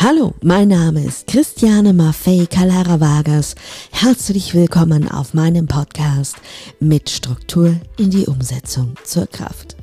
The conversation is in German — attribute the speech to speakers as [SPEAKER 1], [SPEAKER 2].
[SPEAKER 1] Hallo, mein Name ist Christiane Maffei Calara Vargas. Herzlich willkommen auf meinem Podcast mit Struktur in die Umsetzung zur Kraft.